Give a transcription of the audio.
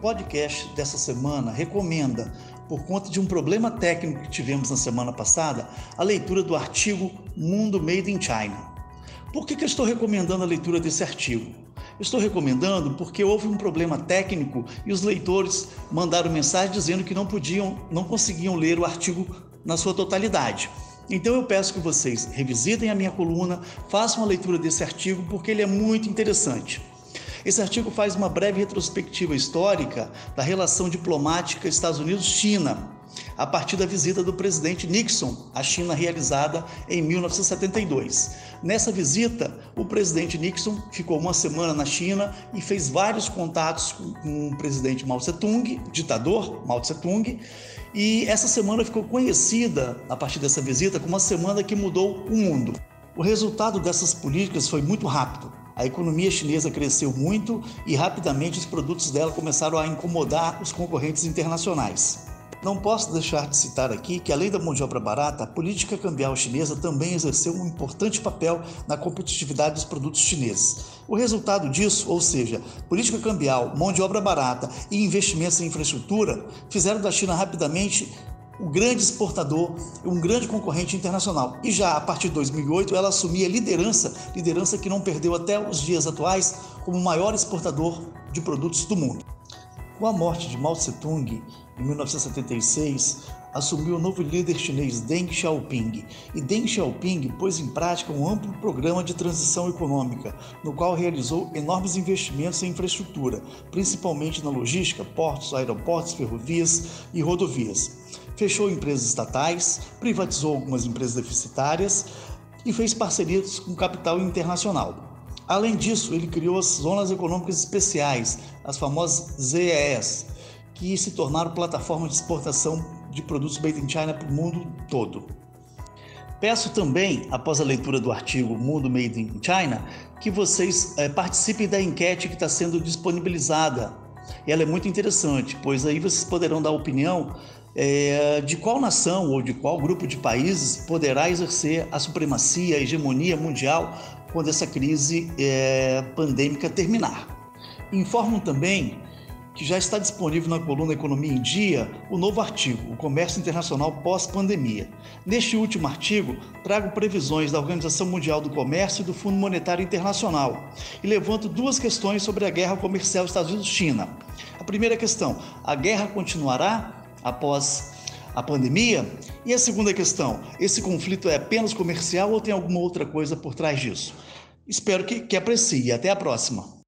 podcast dessa semana recomenda, por conta de um problema técnico que tivemos na semana passada, a leitura do artigo Mundo Made in China. Por que, que eu estou recomendando a leitura desse artigo? estou recomendando porque houve um problema técnico e os leitores mandaram mensagem dizendo que não podiam, não conseguiam ler o artigo na sua totalidade. Então eu peço que vocês revisitem a minha coluna, façam a leitura desse artigo porque ele é muito interessante. Esse artigo faz uma breve retrospectiva histórica da relação diplomática Estados Unidos-China, a partir da visita do presidente Nixon à China realizada em 1972. Nessa visita, o presidente Nixon ficou uma semana na China e fez vários contatos com o presidente Mao Tse-tung, ditador Mao Tse-tung, e essa semana ficou conhecida a partir dessa visita como uma semana que mudou o mundo. O resultado dessas políticas foi muito rápido. A economia chinesa cresceu muito e rapidamente os produtos dela começaram a incomodar os concorrentes internacionais. Não posso deixar de citar aqui que, além da mão de obra barata, a política cambial chinesa também exerceu um importante papel na competitividade dos produtos chineses. O resultado disso, ou seja, política cambial, mão de obra barata e investimentos em infraestrutura, fizeram da China rapidamente um grande exportador, um grande concorrente internacional. E já a partir de 2008 ela assumia liderança, liderança que não perdeu até os dias atuais como o maior exportador de produtos do mundo. Com a morte de Mao Tse-tung em 1976, assumiu o novo líder chinês Deng Xiaoping. E Deng Xiaoping pôs em prática um amplo programa de transição econômica, no qual realizou enormes investimentos em infraestrutura, principalmente na logística, portos, aeroportos, ferrovias e rodovias. Fechou empresas estatais, privatizou algumas empresas deficitárias e fez parcerias com capital internacional. Além disso, ele criou as Zonas Econômicas Especiais, as famosas ZES, que se tornaram plataforma de exportação de produtos made in China para o mundo todo. Peço também, após a leitura do artigo Mundo Made in China, que vocês é, participem da enquete que está sendo disponibilizada. Ela é muito interessante, pois aí vocês poderão dar opinião é, de qual nação ou de qual grupo de países poderá exercer a supremacia, a hegemonia mundial quando essa crise é, pandêmica terminar. Informam também que já está disponível na coluna Economia em Dia o novo artigo, O Comércio Internacional Pós-Pandemia. Neste último artigo, trago previsões da Organização Mundial do Comércio e do Fundo Monetário Internacional e levanto duas questões sobre a guerra comercial Estados Unidos-China. A primeira questão: a guerra continuará após a pandemia? E a segunda questão: esse conflito é apenas comercial ou tem alguma outra coisa por trás disso? Espero que, que aprecie. Até a próxima.